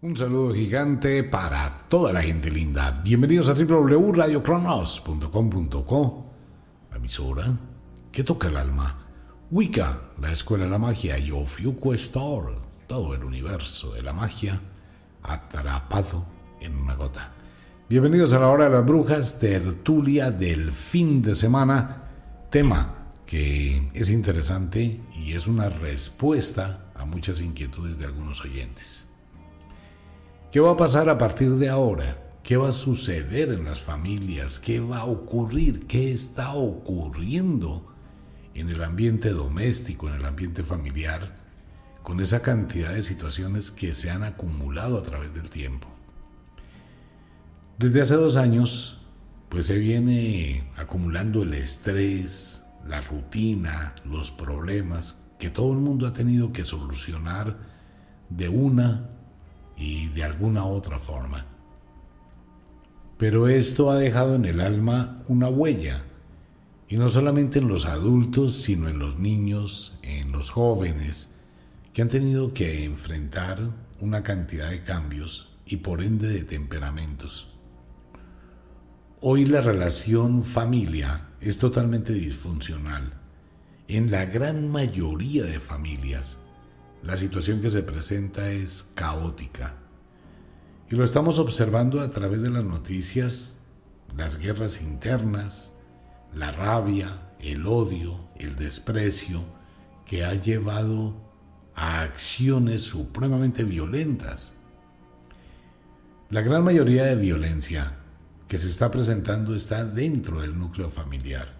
Un saludo gigante para toda la gente linda. Bienvenidos a www.radiocronos.com.co, la emisora que toca el alma. Wicca, la escuela de la magia, y Ofiuco Store, todo el universo de la magia atrapado en una gota. Bienvenidos a la hora de las brujas, tertulia del fin de semana, tema que es interesante y es una respuesta a muchas inquietudes de algunos oyentes. ¿Qué va a pasar a partir de ahora? ¿Qué va a suceder en las familias? ¿Qué va a ocurrir? ¿Qué está ocurriendo en el ambiente doméstico, en el ambiente familiar, con esa cantidad de situaciones que se han acumulado a través del tiempo? Desde hace dos años, pues se viene acumulando el estrés, la rutina, los problemas que todo el mundo ha tenido que solucionar de una y de alguna otra forma. Pero esto ha dejado en el alma una huella, y no solamente en los adultos, sino en los niños, en los jóvenes, que han tenido que enfrentar una cantidad de cambios y por ende de temperamentos. Hoy la relación familia es totalmente disfuncional. En la gran mayoría de familias, la situación que se presenta es caótica. Y lo estamos observando a través de las noticias, las guerras internas, la rabia, el odio, el desprecio, que ha llevado a acciones supremamente violentas. La gran mayoría de violencia que se está presentando está dentro del núcleo familiar.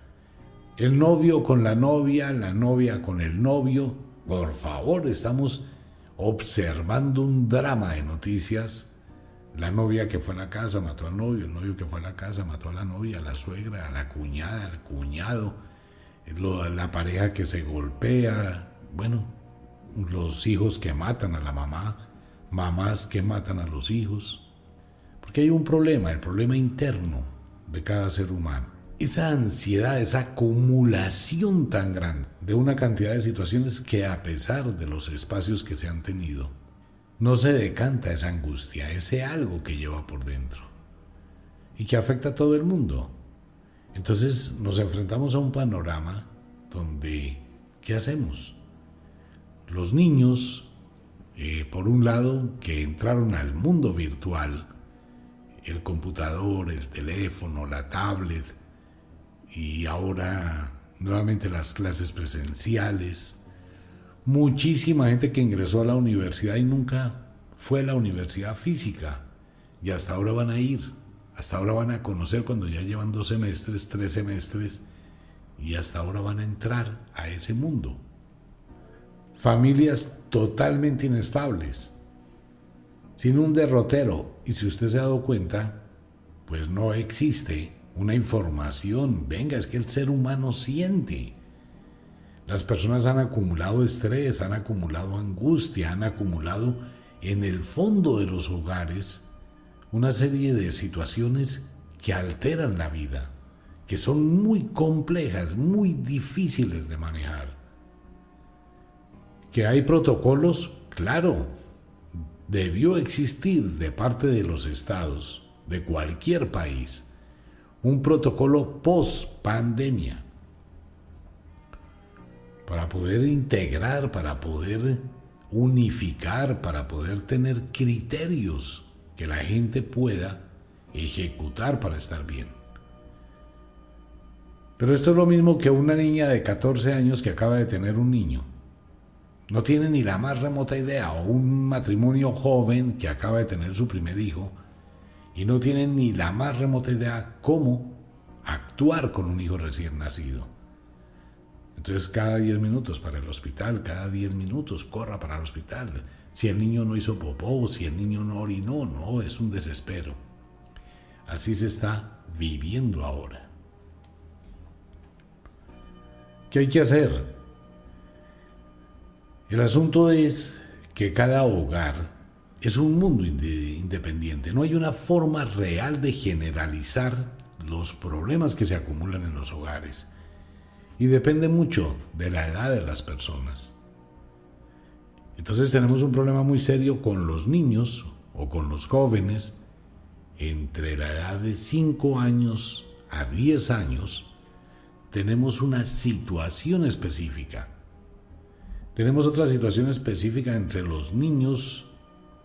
El novio con la novia, la novia con el novio, por favor, estamos observando un drama de noticias. La novia que fue a la casa mató al novio, el novio que fue a la casa mató a la novia, a la suegra, a la cuñada, al cuñado, la pareja que se golpea, bueno, los hijos que matan a la mamá, mamás que matan a los hijos. Porque hay un problema, el problema interno de cada ser humano esa ansiedad, esa acumulación tan grande de una cantidad de situaciones que a pesar de los espacios que se han tenido, no se decanta esa angustia, ese algo que lleva por dentro y que afecta a todo el mundo. Entonces nos enfrentamos a un panorama donde, ¿qué hacemos? Los niños, eh, por un lado, que entraron al mundo virtual, el computador, el teléfono, la tablet, y ahora nuevamente las clases presenciales. Muchísima gente que ingresó a la universidad y nunca fue a la universidad física. Y hasta ahora van a ir, hasta ahora van a conocer cuando ya llevan dos semestres, tres semestres. Y hasta ahora van a entrar a ese mundo. Familias totalmente inestables, sin un derrotero. Y si usted se ha dado cuenta, pues no existe una información. Venga, es que el ser humano siente. Las personas han acumulado estrés, han acumulado angustia, han acumulado en el fondo de los hogares una serie de situaciones que alteran la vida, que son muy complejas, muy difíciles de manejar. Que hay protocolos, claro, debió existir de parte de los estados, de cualquier país, un protocolo post pandemia para poder integrar, para poder unificar, para poder tener criterios que la gente pueda ejecutar para estar bien. Pero esto es lo mismo que una niña de 14 años que acaba de tener un niño. No tiene ni la más remota idea, o un matrimonio joven que acaba de tener su primer hijo y no tienen ni la más remota idea cómo actuar con un hijo recién nacido. Entonces cada 10 minutos para el hospital, cada 10 minutos corra para el hospital. Si el niño no hizo popó, si el niño no orinó, no, es un desespero. Así se está viviendo ahora. ¿Qué hay que hacer? El asunto es que cada hogar es un mundo independiente. No hay una forma real de generalizar los problemas que se acumulan en los hogares. Y depende mucho de la edad de las personas. Entonces tenemos un problema muy serio con los niños o con los jóvenes entre la edad de 5 años a 10 años, tenemos una situación específica. Tenemos otra situación específica entre los niños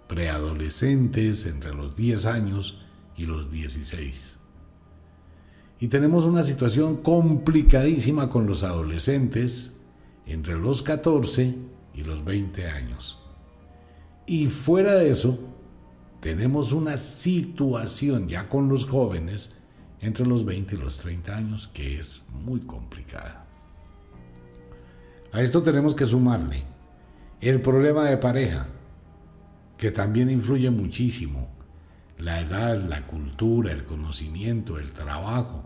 preadolescentes, entre los 10 años y los 16. Y tenemos una situación complicadísima con los adolescentes entre los 14 y los 20 años. Y fuera de eso, tenemos una situación ya con los jóvenes entre los 20 y los 30 años que es muy complicada. A esto tenemos que sumarle el problema de pareja, que también influye muchísimo. La edad, la cultura, el conocimiento, el trabajo,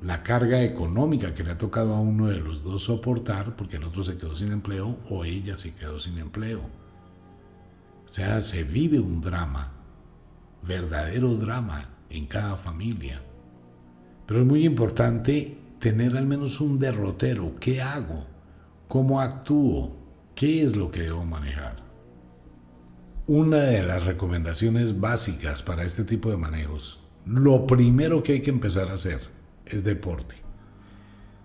la carga económica que le ha tocado a uno de los dos soportar porque el otro se quedó sin empleo o ella se quedó sin empleo. O sea, se vive un drama, verdadero drama en cada familia. Pero es muy importante tener al menos un derrotero. ¿Qué hago? ¿Cómo actúo? ¿Qué es lo que debo manejar? Una de las recomendaciones básicas para este tipo de manejos, lo primero que hay que empezar a hacer es deporte.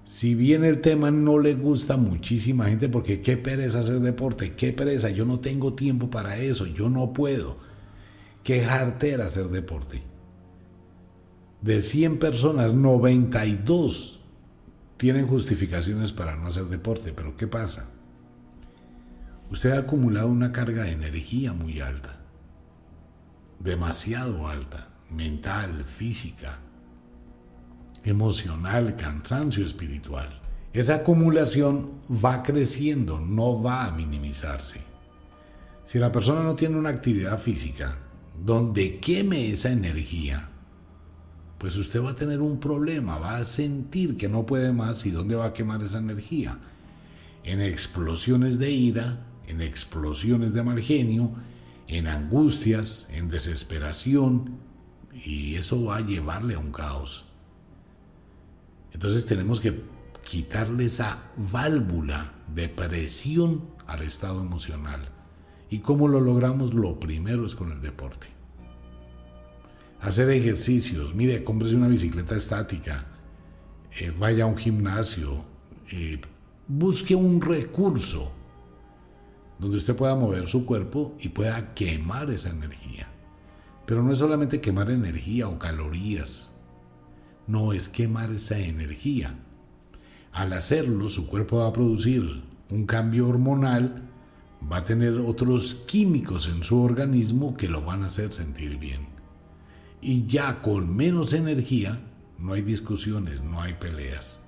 Si bien el tema no le gusta muchísima gente porque qué pereza hacer deporte, qué pereza, yo no tengo tiempo para eso, yo no puedo. Qué jartera hacer deporte. De 100 personas, 92 tienen justificaciones para no hacer deporte, pero ¿qué pasa? Usted ha acumulado una carga de energía muy alta, demasiado alta, mental, física, emocional, cansancio espiritual. Esa acumulación va creciendo, no va a minimizarse. Si la persona no tiene una actividad física donde queme esa energía, pues usted va a tener un problema, va a sentir que no puede más y dónde va a quemar esa energía. En explosiones de ira, en explosiones de mal genio, en angustias, en desesperación, y eso va a llevarle a un caos. Entonces tenemos que quitarle esa válvula de presión al estado emocional. ¿Y cómo lo logramos? Lo primero es con el deporte. Hacer ejercicios, mire, cómprese una bicicleta estática, eh, vaya a un gimnasio, eh, busque un recurso donde usted pueda mover su cuerpo y pueda quemar esa energía. Pero no es solamente quemar energía o calorías, no es quemar esa energía. Al hacerlo, su cuerpo va a producir un cambio hormonal, va a tener otros químicos en su organismo que lo van a hacer sentir bien. Y ya con menos energía, no hay discusiones, no hay peleas.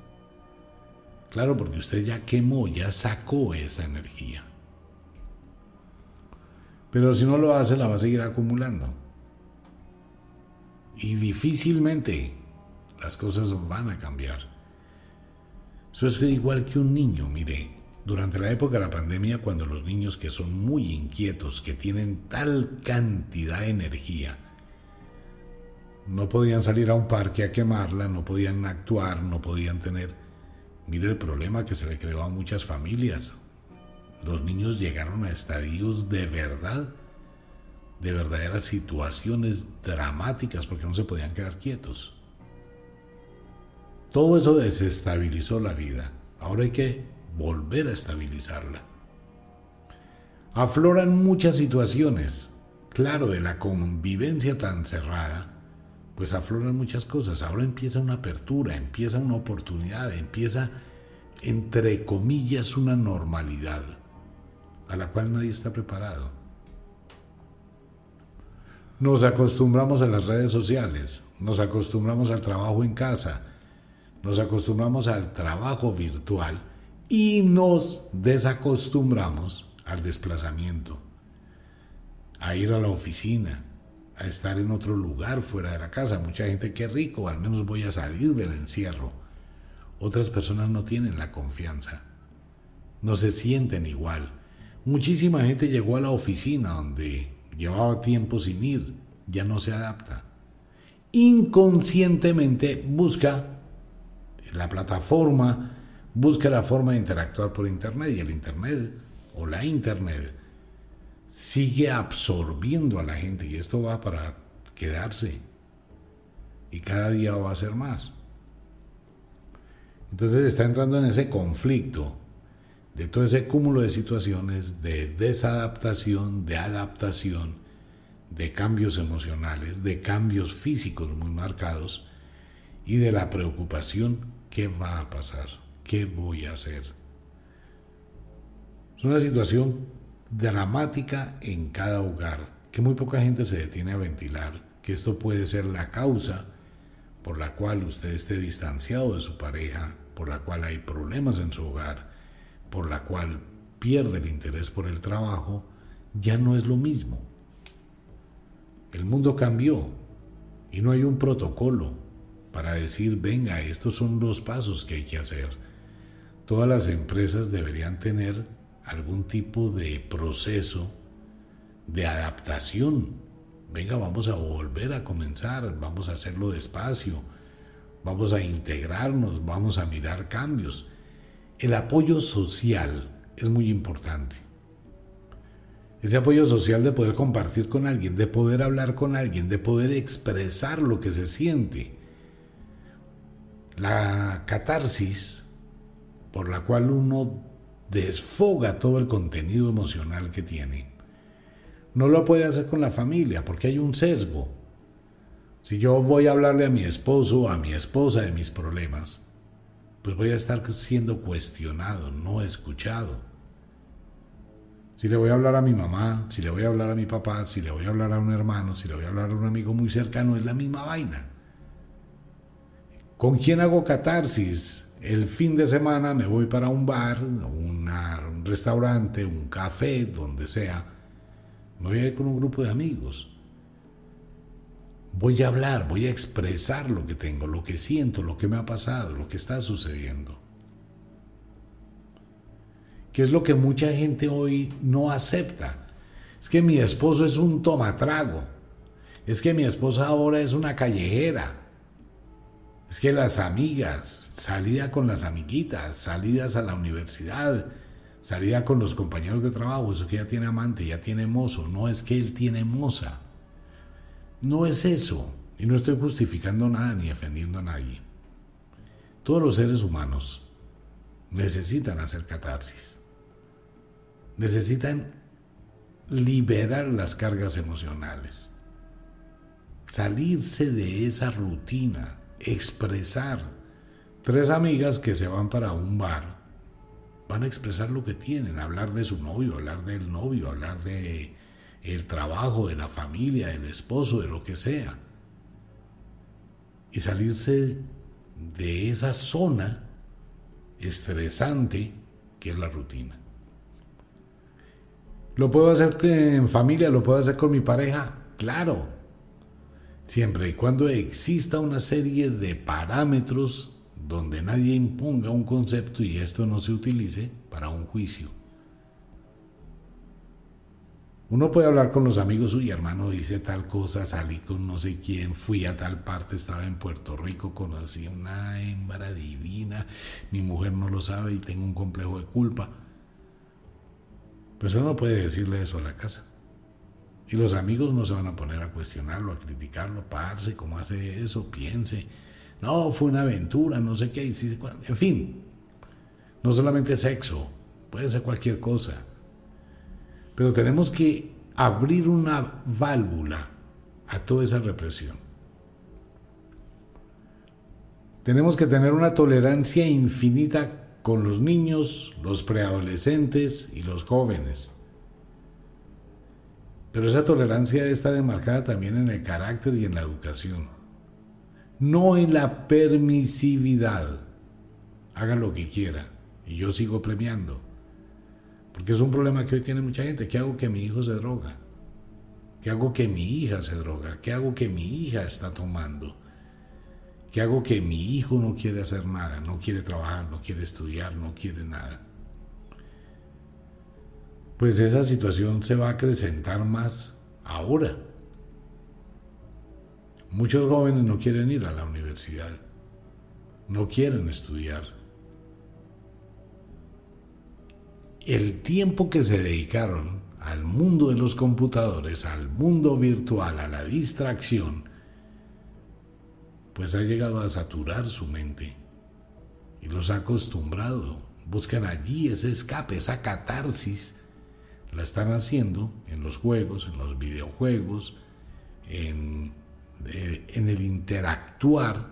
Claro, porque usted ya quemó, ya sacó esa energía. Pero si no lo hace, la va a seguir acumulando. Y difícilmente las cosas van a cambiar. Eso es igual que un niño, mire, durante la época de la pandemia, cuando los niños que son muy inquietos, que tienen tal cantidad de energía, no podían salir a un parque a quemarla, no podían actuar, no podían tener... Mire el problema que se le creó a muchas familias. Los niños llegaron a estadios de verdad, de verdaderas situaciones dramáticas porque no se podían quedar quietos. Todo eso desestabilizó la vida. Ahora hay que volver a estabilizarla. Afloran muchas situaciones. Claro, de la convivencia tan cerrada, pues afloran muchas cosas. Ahora empieza una apertura, empieza una oportunidad, empieza, entre comillas, una normalidad a la cual nadie está preparado. Nos acostumbramos a las redes sociales, nos acostumbramos al trabajo en casa, nos acostumbramos al trabajo virtual y nos desacostumbramos al desplazamiento, a ir a la oficina, a estar en otro lugar fuera de la casa. Mucha gente, qué rico, al menos voy a salir del encierro. Otras personas no tienen la confianza, no se sienten igual. Muchísima gente llegó a la oficina donde llevaba tiempo sin ir, ya no se adapta. Inconscientemente busca la plataforma busca la forma de interactuar por Internet y el Internet o la Internet sigue absorbiendo a la gente y esto va para quedarse. Y cada día va a ser más. Entonces está entrando en ese conflicto de todo ese cúmulo de situaciones de desadaptación, de adaptación, de cambios emocionales, de cambios físicos muy marcados y de la preocupación, ¿qué va a pasar? ¿Qué voy a hacer? Es una situación dramática en cada hogar, que muy poca gente se detiene a ventilar, que esto puede ser la causa por la cual usted esté distanciado de su pareja, por la cual hay problemas en su hogar, por la cual pierde el interés por el trabajo, ya no es lo mismo. El mundo cambió y no hay un protocolo para decir, venga, estos son los pasos que hay que hacer. Todas las empresas deberían tener algún tipo de proceso de adaptación. Venga, vamos a volver a comenzar, vamos a hacerlo despacio, vamos a integrarnos, vamos a mirar cambios. El apoyo social es muy importante. Ese apoyo social de poder compartir con alguien, de poder hablar con alguien, de poder expresar lo que se siente. La catarsis por la cual uno desfoga todo el contenido emocional que tiene. No lo puede hacer con la familia porque hay un sesgo. Si yo voy a hablarle a mi esposo o a mi esposa de mis problemas, pues voy a estar siendo cuestionado, no escuchado. Si le voy a hablar a mi mamá, si le voy a hablar a mi papá, si le voy a hablar a un hermano, si le voy a hablar a un amigo muy cercano, es la misma vaina. ¿Con quién hago catarsis? El fin de semana me voy para un bar, un restaurante, un café, donde sea. Me voy a ir con un grupo de amigos. Voy a hablar, voy a expresar lo que tengo, lo que siento, lo que me ha pasado, lo que está sucediendo. ¿Qué es lo que mucha gente hoy no acepta? Es que mi esposo es un tomatrago. Es que mi esposa ahora es una callejera. Es que las amigas, salida con las amiguitas, salidas a la universidad, salida con los compañeros de trabajo, eso que ya tiene amante, ya tiene mozo, no es que él tiene moza. No es eso. Y no estoy justificando nada ni defendiendo a nadie. Todos los seres humanos necesitan hacer catarsis. Necesitan liberar las cargas emocionales. Salirse de esa rutina expresar. Tres amigas que se van para un bar van a expresar lo que tienen, hablar de su novio, hablar del novio, hablar de el trabajo, de la familia, del esposo, de lo que sea. Y salirse de esa zona estresante que es la rutina. ¿Lo puedo hacer en familia? ¿Lo puedo hacer con mi pareja? Claro, siempre y cuando exista una serie de parámetros donde nadie imponga un concepto y esto no se utilice para un juicio. Uno puede hablar con los amigos, uy hermano, hice tal cosa, salí con no sé quién, fui a tal parte, estaba en Puerto Rico, conocí una hembra divina, mi mujer no lo sabe y tengo un complejo de culpa. Pues uno no puede decirle eso a la casa. Y los amigos no se van a poner a cuestionarlo, a criticarlo, parse, cómo hace eso, piense. No, fue una aventura, no sé qué. En fin, no solamente sexo, puede ser cualquier cosa. Pero tenemos que abrir una válvula a toda esa represión. Tenemos que tener una tolerancia infinita con los niños, los preadolescentes y los jóvenes. Pero esa tolerancia debe estar enmarcada también en el carácter y en la educación, no en la permisividad. Haga lo que quiera y yo sigo premiando. Porque es un problema que hoy tiene mucha gente. ¿Qué hago que mi hijo se droga? ¿Qué hago que mi hija se droga? ¿Qué hago que mi hija está tomando? ¿Qué hago que mi hijo no quiere hacer nada? No quiere trabajar, no quiere estudiar, no quiere nada pues esa situación se va a acrecentar más ahora. Muchos jóvenes no quieren ir a la universidad, no quieren estudiar. El tiempo que se dedicaron al mundo de los computadores, al mundo virtual, a la distracción, pues ha llegado a saturar su mente y los ha acostumbrado. Buscan allí ese escape, esa catarsis. La están haciendo en los juegos, en los videojuegos, en, en el interactuar.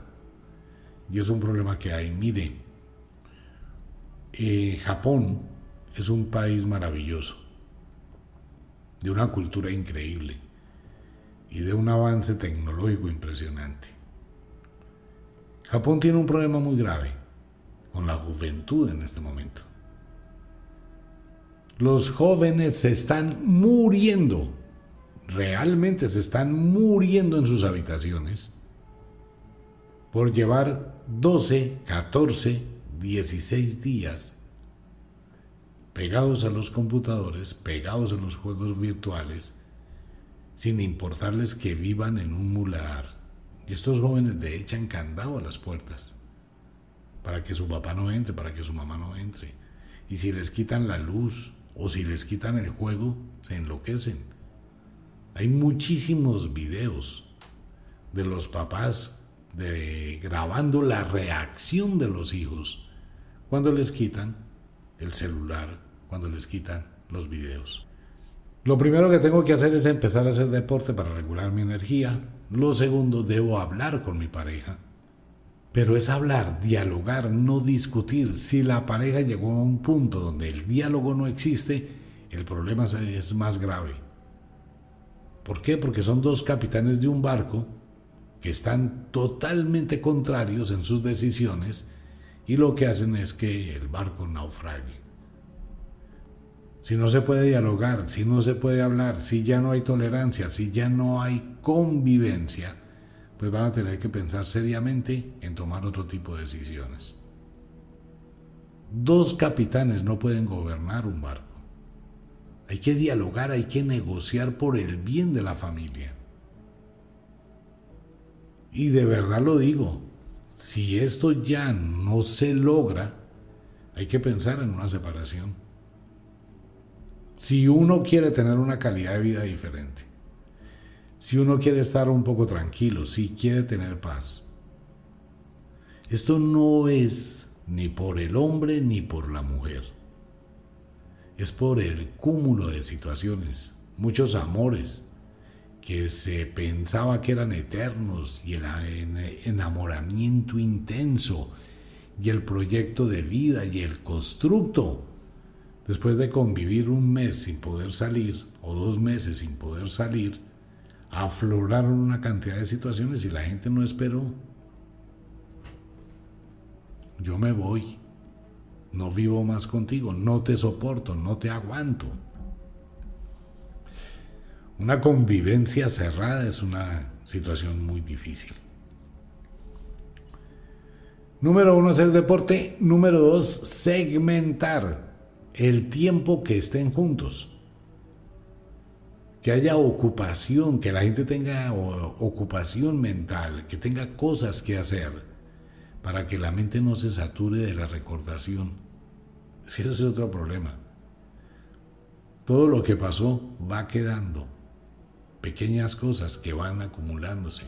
Y es un problema que hay. Mire, eh, Japón es un país maravilloso, de una cultura increíble y de un avance tecnológico impresionante. Japón tiene un problema muy grave con la juventud en este momento. Los jóvenes se están muriendo, realmente se están muriendo en sus habitaciones por llevar 12, 14, 16 días pegados a los computadores, pegados a los juegos virtuales, sin importarles que vivan en un mular. Y estos jóvenes le echan candado a las puertas para que su papá no entre, para que su mamá no entre. Y si les quitan la luz o si les quitan el juego, se enloquecen. Hay muchísimos videos de los papás de, grabando la reacción de los hijos cuando les quitan el celular, cuando les quitan los videos. Lo primero que tengo que hacer es empezar a hacer deporte para regular mi energía. Lo segundo, debo hablar con mi pareja pero es hablar, dialogar, no discutir. Si la pareja llegó a un punto donde el diálogo no existe, el problema es más grave. ¿Por qué? Porque son dos capitanes de un barco que están totalmente contrarios en sus decisiones y lo que hacen es que el barco naufrague. Si no se puede dialogar, si no se puede hablar, si ya no hay tolerancia, si ya no hay convivencia, pues van a tener que pensar seriamente en tomar otro tipo de decisiones. Dos capitanes no pueden gobernar un barco. Hay que dialogar, hay que negociar por el bien de la familia. Y de verdad lo digo, si esto ya no se logra, hay que pensar en una separación. Si uno quiere tener una calidad de vida diferente si uno quiere estar un poco tranquilo, si quiere tener paz. Esto no es ni por el hombre ni por la mujer. Es por el cúmulo de situaciones, muchos amores que se pensaba que eran eternos y el enamoramiento intenso y el proyecto de vida y el constructo. Después de convivir un mes sin poder salir o dos meses sin poder salir, afloraron una cantidad de situaciones y la gente no esperó. Yo me voy, no vivo más contigo, no te soporto, no te aguanto. Una convivencia cerrada es una situación muy difícil. Número uno, hacer deporte. Número dos, segmentar el tiempo que estén juntos que haya ocupación, que la gente tenga ocupación mental, que tenga cosas que hacer, para que la mente no se sature de la recordación. Si ese es otro problema. Todo lo que pasó va quedando, pequeñas cosas que van acumulándose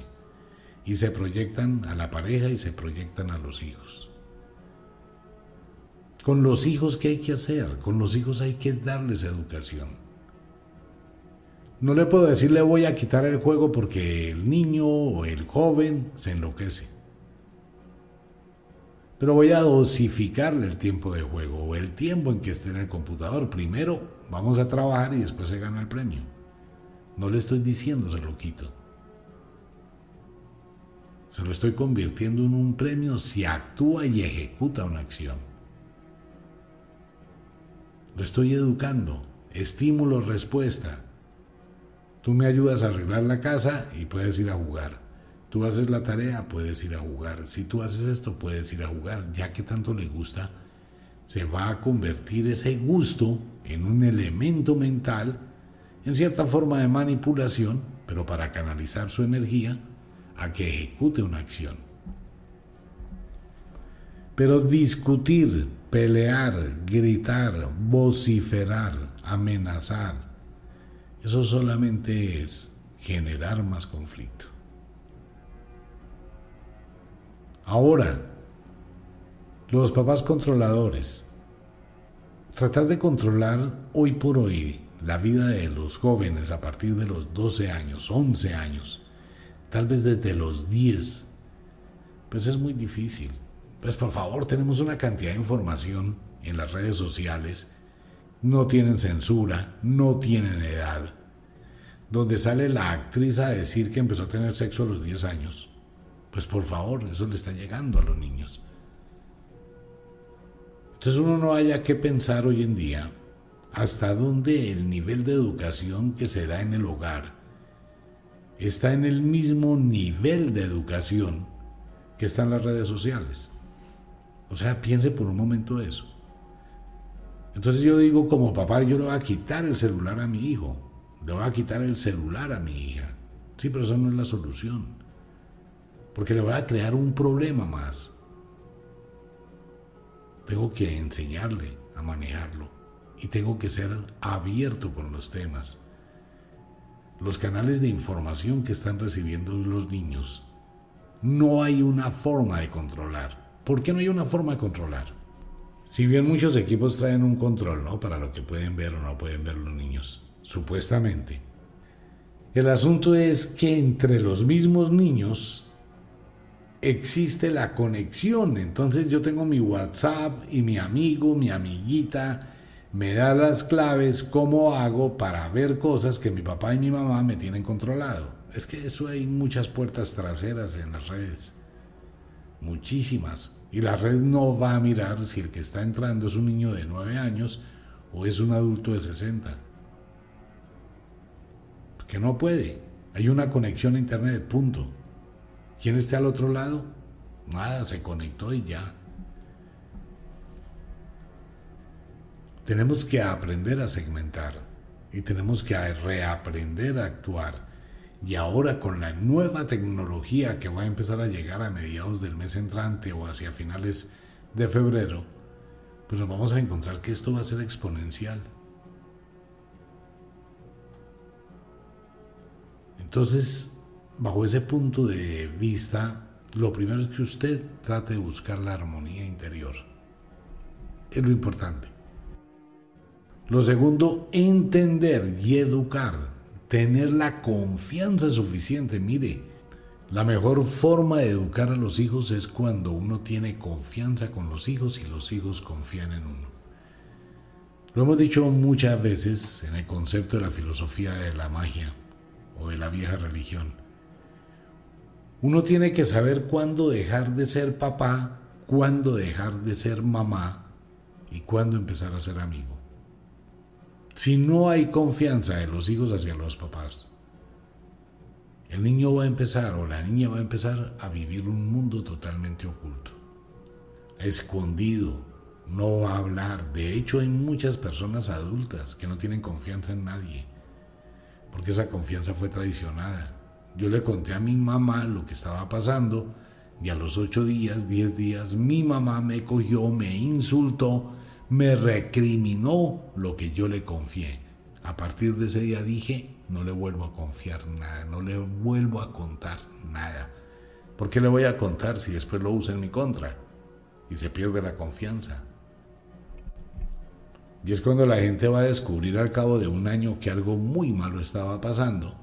y se proyectan a la pareja y se proyectan a los hijos. Con los hijos, ¿qué hay que hacer? Con los hijos hay que darles educación. No le puedo decir le voy a quitar el juego porque el niño o el joven se enloquece. Pero voy a dosificarle el tiempo de juego o el tiempo en que esté en el computador. Primero vamos a trabajar y después se gana el premio. No le estoy diciendo se lo quito. Se lo estoy convirtiendo en un premio si actúa y ejecuta una acción. Lo estoy educando. Estímulo, respuesta. Tú me ayudas a arreglar la casa y puedes ir a jugar. Tú haces la tarea, puedes ir a jugar. Si tú haces esto, puedes ir a jugar. Ya que tanto le gusta, se va a convertir ese gusto en un elemento mental, en cierta forma de manipulación, pero para canalizar su energía a que ejecute una acción. Pero discutir, pelear, gritar, vociferar, amenazar, eso solamente es generar más conflicto. Ahora, los papás controladores, tratar de controlar hoy por hoy la vida de los jóvenes a partir de los 12 años, 11 años, tal vez desde los 10, pues es muy difícil. Pues por favor, tenemos una cantidad de información en las redes sociales, no tienen censura, no tienen edad, donde sale la actriz a decir que empezó a tener sexo a los 10 años. Pues por favor, eso le está llegando a los niños. Entonces uno no haya que pensar hoy en día hasta dónde el nivel de educación que se da en el hogar está en el mismo nivel de educación que está en las redes sociales. O sea, piense por un momento eso. Entonces yo digo, como papá, yo le voy a quitar el celular a mi hijo, le voy a quitar el celular a mi hija. Sí, pero eso no es la solución. Porque le voy a crear un problema más. Tengo que enseñarle a manejarlo y tengo que ser abierto con los temas. Los canales de información que están recibiendo los niños, no hay una forma de controlar. ¿Por qué no hay una forma de controlar? Si bien muchos equipos traen un control, ¿no? Para lo que pueden ver o no pueden ver los niños, supuestamente. El asunto es que entre los mismos niños existe la conexión. Entonces yo tengo mi WhatsApp y mi amigo, mi amiguita, me da las claves, cómo hago para ver cosas que mi papá y mi mamá me tienen controlado. Es que eso hay muchas puertas traseras en las redes. Muchísimas. Y la red no va a mirar si el que está entrando es un niño de 9 años o es un adulto de 60. Que no puede. Hay una conexión a internet, punto. ¿Quién está al otro lado? Nada, se conectó y ya. Tenemos que aprender a segmentar y tenemos que reaprender a actuar. Y ahora con la nueva tecnología que va a empezar a llegar a mediados del mes entrante o hacia finales de febrero, pues nos vamos a encontrar que esto va a ser exponencial. Entonces, bajo ese punto de vista, lo primero es que usted trate de buscar la armonía interior. Es lo importante. Lo segundo, entender y educar, tener la confianza suficiente. Mire, la mejor forma de educar a los hijos es cuando uno tiene confianza con los hijos y los hijos confían en uno. Lo hemos dicho muchas veces en el concepto de la filosofía de la magia o de la vieja religión. Uno tiene que saber cuándo dejar de ser papá, cuándo dejar de ser mamá y cuándo empezar a ser amigo si no hay confianza de los hijos hacia los papás, el niño va a empezar o la niña va a empezar a vivir un mundo totalmente oculto, escondido, no va a hablar. De hecho, hay muchas personas adultas que no tienen confianza en nadie, porque esa confianza fue traicionada. Yo le conté a mi mamá lo que estaba pasando y a los ocho días, diez días, mi mamá me cogió, me insultó, me recriminó lo que yo le confié. A partir de ese día dije, no le vuelvo a confiar nada, no le vuelvo a contar nada. ¿Por qué le voy a contar si después lo usa en mi contra? Y se pierde la confianza. Y es cuando la gente va a descubrir al cabo de un año que algo muy malo estaba pasando,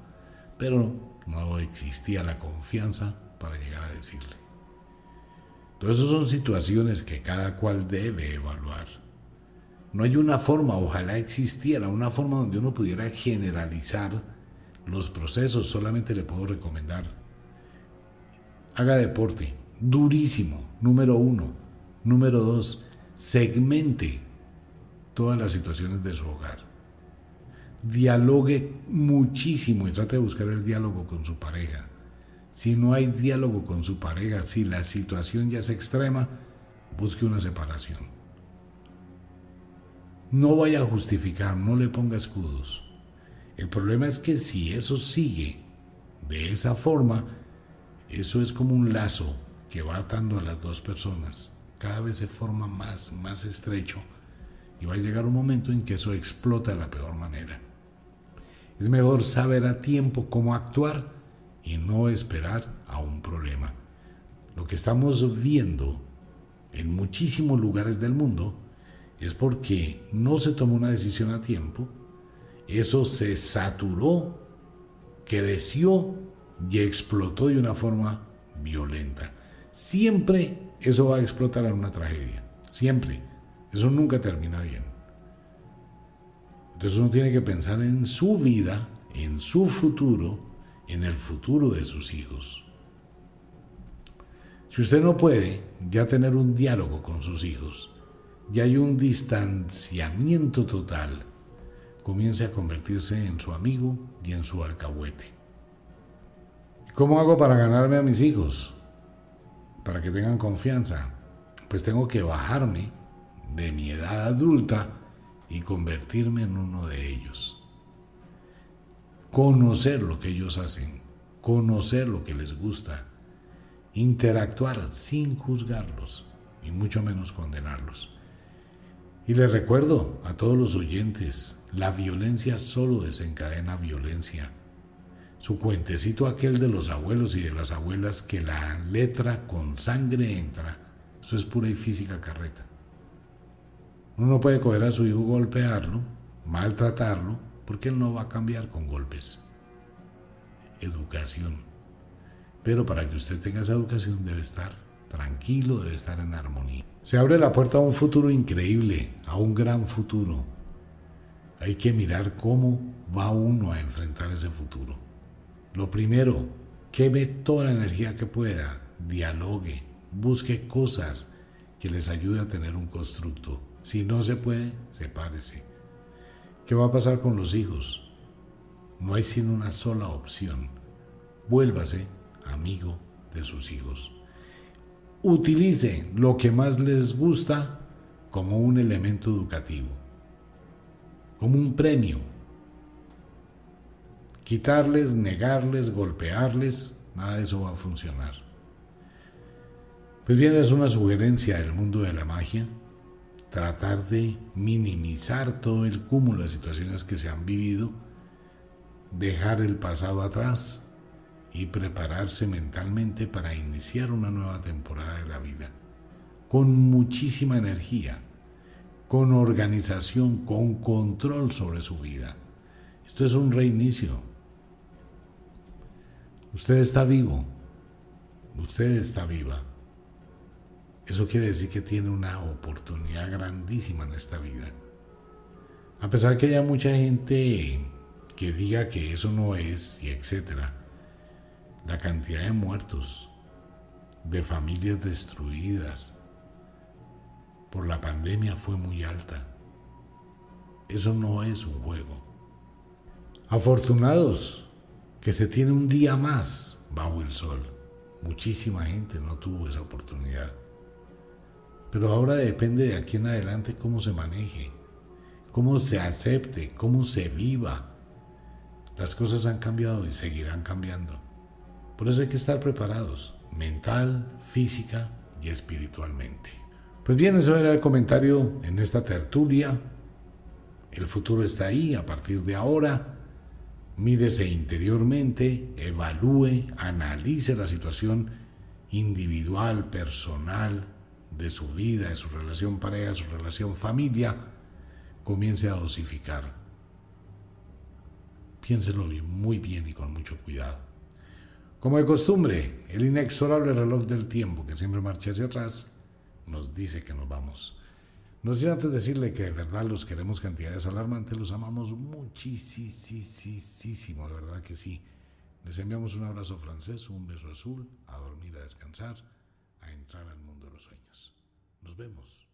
pero no existía la confianza para llegar a decirle. Todas esas son situaciones que cada cual debe evaluar. No hay una forma, ojalá existiera una forma donde uno pudiera generalizar los procesos, solamente le puedo recomendar. Haga deporte, durísimo, número uno. Número dos, segmente todas las situaciones de su hogar. Dialogue muchísimo y trate de buscar el diálogo con su pareja. Si no hay diálogo con su pareja, si la situación ya es extrema, busque una separación. No vaya a justificar, no le ponga escudos. El problema es que si eso sigue de esa forma, eso es como un lazo que va atando a las dos personas. Cada vez se forma más, más estrecho y va a llegar un momento en que eso explota de la peor manera. Es mejor saber a tiempo cómo actuar y no esperar a un problema. Lo que estamos viendo en muchísimos lugares del mundo es porque no se tomó una decisión a tiempo, eso se saturó, creció y explotó de una forma violenta. Siempre eso va a explotar en una tragedia, siempre. Eso nunca termina bien. Entonces uno tiene que pensar en su vida, en su futuro, en el futuro de sus hijos. Si usted no puede ya tener un diálogo con sus hijos, ya hay un distanciamiento total, comience a convertirse en su amigo y en su alcahuete. ¿Cómo hago para ganarme a mis hijos? Para que tengan confianza. Pues tengo que bajarme de mi edad adulta y convertirme en uno de ellos. Conocer lo que ellos hacen, conocer lo que les gusta, interactuar sin juzgarlos y mucho menos condenarlos. Y les recuerdo a todos los oyentes, la violencia solo desencadena violencia. Su cuentecito aquel de los abuelos y de las abuelas que la letra con sangre entra, eso es pura y física carreta. Uno no puede coger a su hijo, golpearlo, maltratarlo, porque él no va a cambiar con golpes. Educación. Pero para que usted tenga esa educación debe estar tranquilo, debe estar en armonía. Se abre la puerta a un futuro increíble, a un gran futuro. Hay que mirar cómo va uno a enfrentar ese futuro. Lo primero, queme toda la energía que pueda, dialogue, busque cosas que les ayude a tener un constructo. Si no se puede, sepárese. ¿Qué va a pasar con los hijos? No hay sino una sola opción. Vuélvase amigo de sus hijos. Utilice lo que más les gusta como un elemento educativo, como un premio. Quitarles, negarles, golpearles, nada de eso va a funcionar. Pues bien, es una sugerencia del mundo de la magia tratar de minimizar todo el cúmulo de situaciones que se han vivido, dejar el pasado atrás y prepararse mentalmente para iniciar una nueva temporada de la vida, con muchísima energía, con organización, con control sobre su vida. Esto es un reinicio. Usted está vivo, usted está viva. Eso quiere decir que tiene una oportunidad grandísima en esta vida. A pesar que haya mucha gente que diga que eso no es y etcétera, la cantidad de muertos, de familias destruidas por la pandemia fue muy alta. Eso no es un juego. Afortunados que se tiene un día más bajo el sol. Muchísima gente no tuvo esa oportunidad. Pero ahora depende de aquí en adelante cómo se maneje, cómo se acepte, cómo se viva. Las cosas han cambiado y seguirán cambiando. Por eso hay que estar preparados, mental, física y espiritualmente. Pues bien, eso era el comentario en esta tertulia. El futuro está ahí a partir de ahora. Mírese interiormente, evalúe, analice la situación individual, personal, de su vida, de su relación pareja, su relación familia, comience a dosificar. Piénselo muy bien y con mucho cuidado. Como de costumbre, el inexorable reloj del tiempo que siempre marcha hacia atrás nos dice que nos vamos. No sin antes decirle que de verdad los queremos cantidades alarmantes, los amamos muchísimo, de verdad que sí. Les enviamos un abrazo francés, un beso azul, a dormir, a descansar, a entrar al mundo de los sueños. Nos vemos.